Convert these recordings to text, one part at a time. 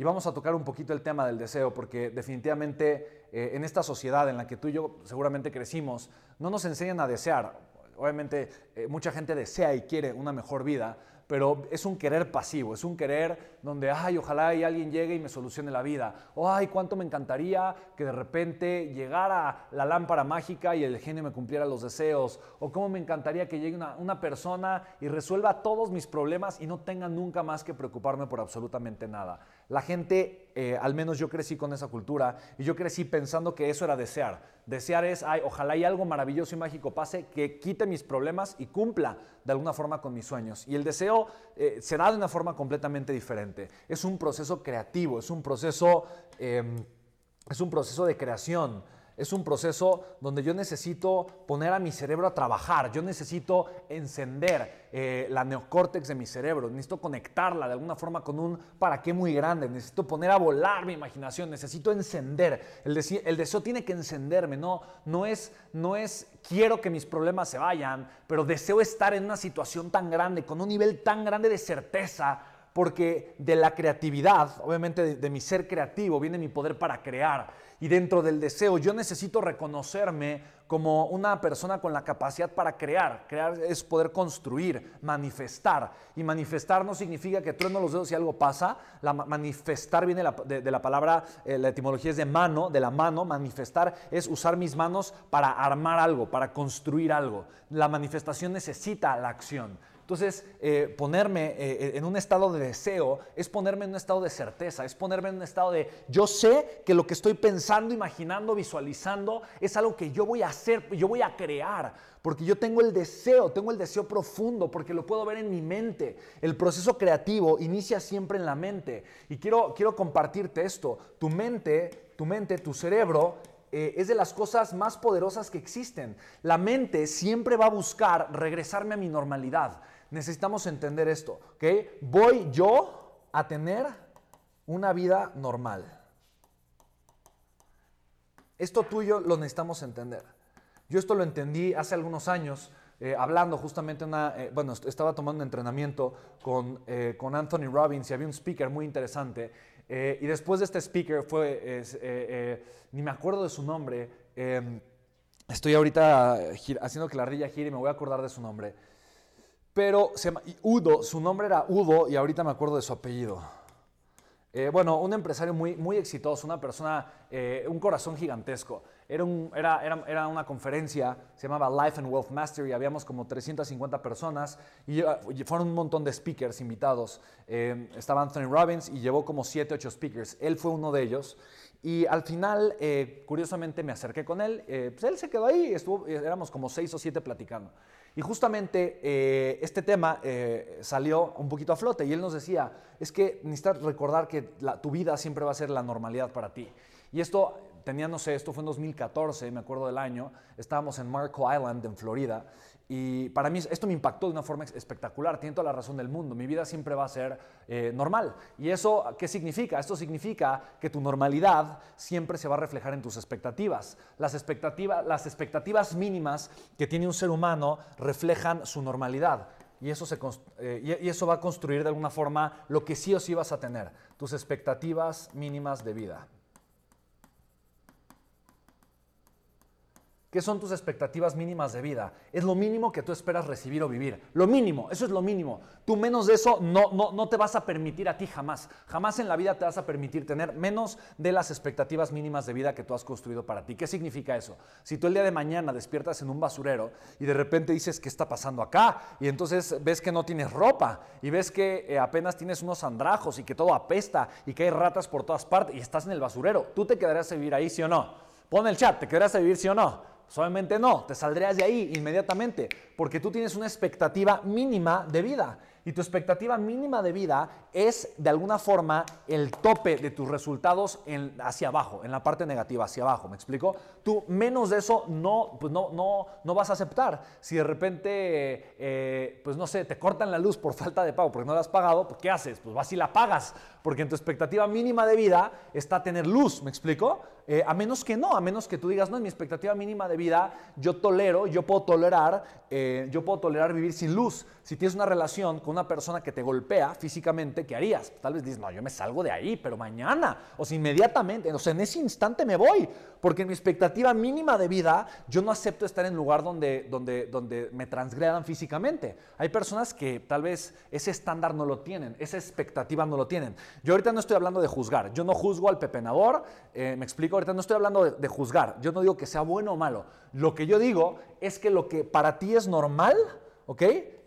y vamos a tocar un poquito el tema del deseo, porque definitivamente eh, en esta sociedad en la que tú y yo seguramente crecimos, no nos enseñan a desear. Obviamente eh, mucha gente desea y quiere una mejor vida, pero es un querer pasivo, es un querer donde, ay, ojalá alguien llegue y me solucione la vida. O, ay, cuánto me encantaría que de repente llegara la lámpara mágica y el genio me cumpliera los deseos. O cómo me encantaría que llegue una, una persona y resuelva todos mis problemas y no tenga nunca más que preocuparme por absolutamente nada. La gente, eh, al menos yo crecí con esa cultura y yo crecí pensando que eso era desear. Desear es, ay, ojalá y algo maravilloso y mágico pase que quite mis problemas y cumpla de alguna forma con mis sueños. Y el deseo eh, se da de una forma completamente diferente. Es un proceso creativo, es un proceso, em, es un proceso de creación es un proceso donde yo necesito poner a mi cerebro a trabajar, yo necesito encender eh, la neocórtex de mi cerebro, necesito conectarla de alguna forma con un para qué muy grande, necesito poner a volar mi imaginación, necesito encender. El, el deseo tiene que encenderme, no, no, es, no es quiero que mis problemas se vayan, pero deseo estar en una situación tan grande, con un nivel tan grande de certeza porque de la creatividad, obviamente de, mi ser creativo, viene mi poder para crear. Y dentro del deseo yo necesito reconocerme como una persona con la capacidad para crear. Crear es poder construir, manifestar. Y manifestar no significa que trueno los dedos y algo pasa. Manifestar viene de, la palabra, eh, la etimología es de mano, de la mano. Manifestar es usar mis manos para armar algo, para construir algo. La manifestación necesita la acción. Entonces, eh, ponerme eh, en un estado de deseo es ponerme en un estado de certeza, es ponerme en un estado de yo sé que lo que estoy pensando, imaginando, visualizando es algo que yo voy a hacer, yo voy a crear, porque yo tengo el deseo, tengo el deseo profundo, porque lo puedo ver en mi mente. El proceso creativo inicia siempre en la mente. Y quiero, quiero compartirte esto. Tu mente, tu mente, tu cerebro eh, es de las cosas más poderosas que existen. La mente siempre va a buscar regresarme a mi normalidad necesitamos entender esto, ¿ok? Voy yo a tener una vida normal. Esto tuyo lo necesitamos entender. Yo esto lo entendí hace algunos años, eh, hablando justamente una, eh, bueno, estaba tomando un entrenamiento con, eh, con, Anthony Robbins y había un speaker muy interesante. y después de este speaker fue, ni me acuerdo de su nombre, estoy ahorita haciendo que la rilla gire y me voy a acordar de su nombre. Pero se llama, Udo, su nombre era Udo y ahorita me acuerdo de su apellido. Eh, bueno, un empresario muy, muy exitoso, una persona, eh, un corazón gigantesco. Era, un, era, era, era, una conferencia, se llamaba Life and Wealth Mastery, habíamos como 350 personas y, fueron un montón de speakers invitados. Eh, estaba Anthony Robbins y llevó como 7, 8 speakers. Él fue uno de ellos. Y al final, curiosamente, me acerqué con él. pues él se quedó ahí, estuvo, éramos como 6 o 7 platicando. Y justamente eh, este tema eh, salió un poquito a flote y él nos decía, es que necesitas recordar que tu vida siempre va a ser la normalidad para ti. Y esto tenía, no sé, esto fue en 2014, me acuerdo del año, estábamos en Marco Island, en Florida, y para mí esto me impactó de una forma espectacular, tiene toda la razón del mundo, mi vida siempre va a ser eh, normal. ¿Y eso qué significa? Esto significa que tu normalidad siempre se va a reflejar en tus expectativas. Las, expectativas, las expectativas mínimas que tiene un ser humano reflejan su normalidad. Y eso, se, eh, y eso va a construir de alguna forma lo que sí o sí vas a tener, tus expectativas mínimas de vida. ¿Qué son tus expectativas mínimas de vida? Es lo mínimo que tú esperas recibir o vivir. Lo mínimo, eso es lo mínimo. Tú menos de eso no, no, no te vas a permitir a ti jamás. Jamás en la vida te vas a permitir tener menos de las expectativas mínimas de vida que tú has construido para ti. ¿Qué significa eso? Si tú el día de mañana despiertas en un basurero y de repente dices, ¿qué está pasando acá? Y entonces ves que no tienes ropa y ves que eh, apenas tienes unos andrajos y que todo apesta y que hay ratas por todas partes y estás en el basurero, ¿tú te quedarás a vivir ahí, sí o no? Pon el chat, ¿te quedarás a vivir, sí o no? Solamente no, te saldrías de ahí inmediatamente, porque tú tienes una expectativa mínima de vida. Y tu expectativa mínima de vida es de alguna forma el tope de tus resultados hacia abajo, en la parte negativa, hacia abajo. ¿Me explico? Tú menos de eso no, pues no, no, no vas a aceptar. Si de repente, eh, pues no sé, te cortan la luz por falta de pago porque no la has pagado, pues ¿qué haces? Pues vas y la pagas, porque en tu expectativa mínima de vida está tener luz. ¿Me explico? Eh, a menos que no, a menos que tú digas, no, en mi expectativa mínima de vida, yo tolero, yo puedo tolerar, eh, yo puedo tolerar vivir sin luz. Si tienes una relación con una persona que te golpea físicamente, ¿qué harías? Tal vez dices, no, yo me salgo de ahí, pero mañana, o sea, inmediatamente, o sea, en ese instante me voy, porque en mi expectativa mínima de vida, yo no acepto estar en lugar donde, donde, donde me transgredan físicamente. Hay personas que tal vez ese estándar no lo tienen, esa expectativa no lo tienen. Yo ahorita no estoy hablando de juzgar, yo no juzgo al pepenador, eh, me explico, ahorita no estoy hablando de, de juzgar, yo no digo que sea bueno o malo, lo que yo digo es que lo que para ti es normal, ¿ok?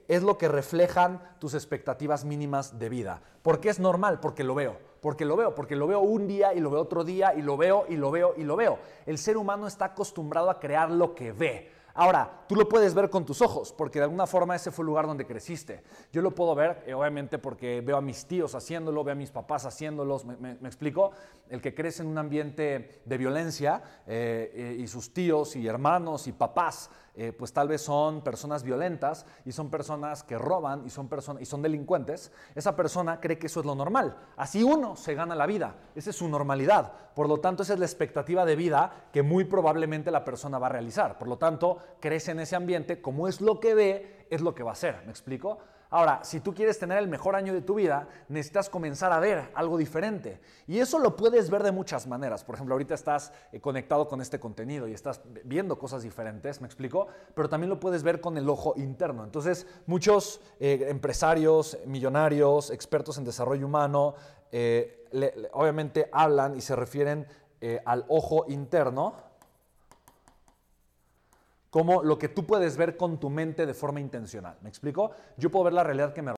Es lo que reflejan tus expectativas mínimas de vida. ¿Por qué es normal? Porque lo veo. Porque lo veo, porque lo veo un día y lo veo otro día y lo veo y lo veo y lo veo. El ser humano está acostumbrado a crear lo que ve. Ahora, tú lo puedes ver con tus ojos, porque de alguna forma ese fue el lugar donde creciste. Yo lo puedo ver, eh, obviamente, porque veo a mis tíos haciéndolo, veo a mis papás haciéndolos, me, me- explico. El que crece en un ambiente de violencia eh, eh, y sus tíos y hermanos y papás, eh, pues tal vez son personas violentas y son personas que roban y son, personas y son delincuentes, esa persona cree que eso es lo normal. Así uno se gana la vida, esa es su normalidad. Por lo tanto, esa es la expectativa de vida que muy probablemente la persona va a realizar. Por lo tanto, crece en ese ambiente, como es lo que ve, es lo que va a hacer. ¿Me explico? Ahora, si tú quieres tener el mejor año de tu vida, necesitas comenzar a ver algo diferente. Y eso lo puedes ver de muchas maneras. Por ejemplo, ahorita estás eh, conectado con este contenido y estás viendo cosas diferentes, ¿me explico? Pero también lo puedes ver con el ojo interno. Entonces, muchos eh, empresarios, millonarios, expertos en desarrollo humano, eh, obviamente hablan y se refieren al ojo interno como lo que tú puedes ver con tu mente de forma intencional. ¿Me explico? Yo puedo ver la realidad que me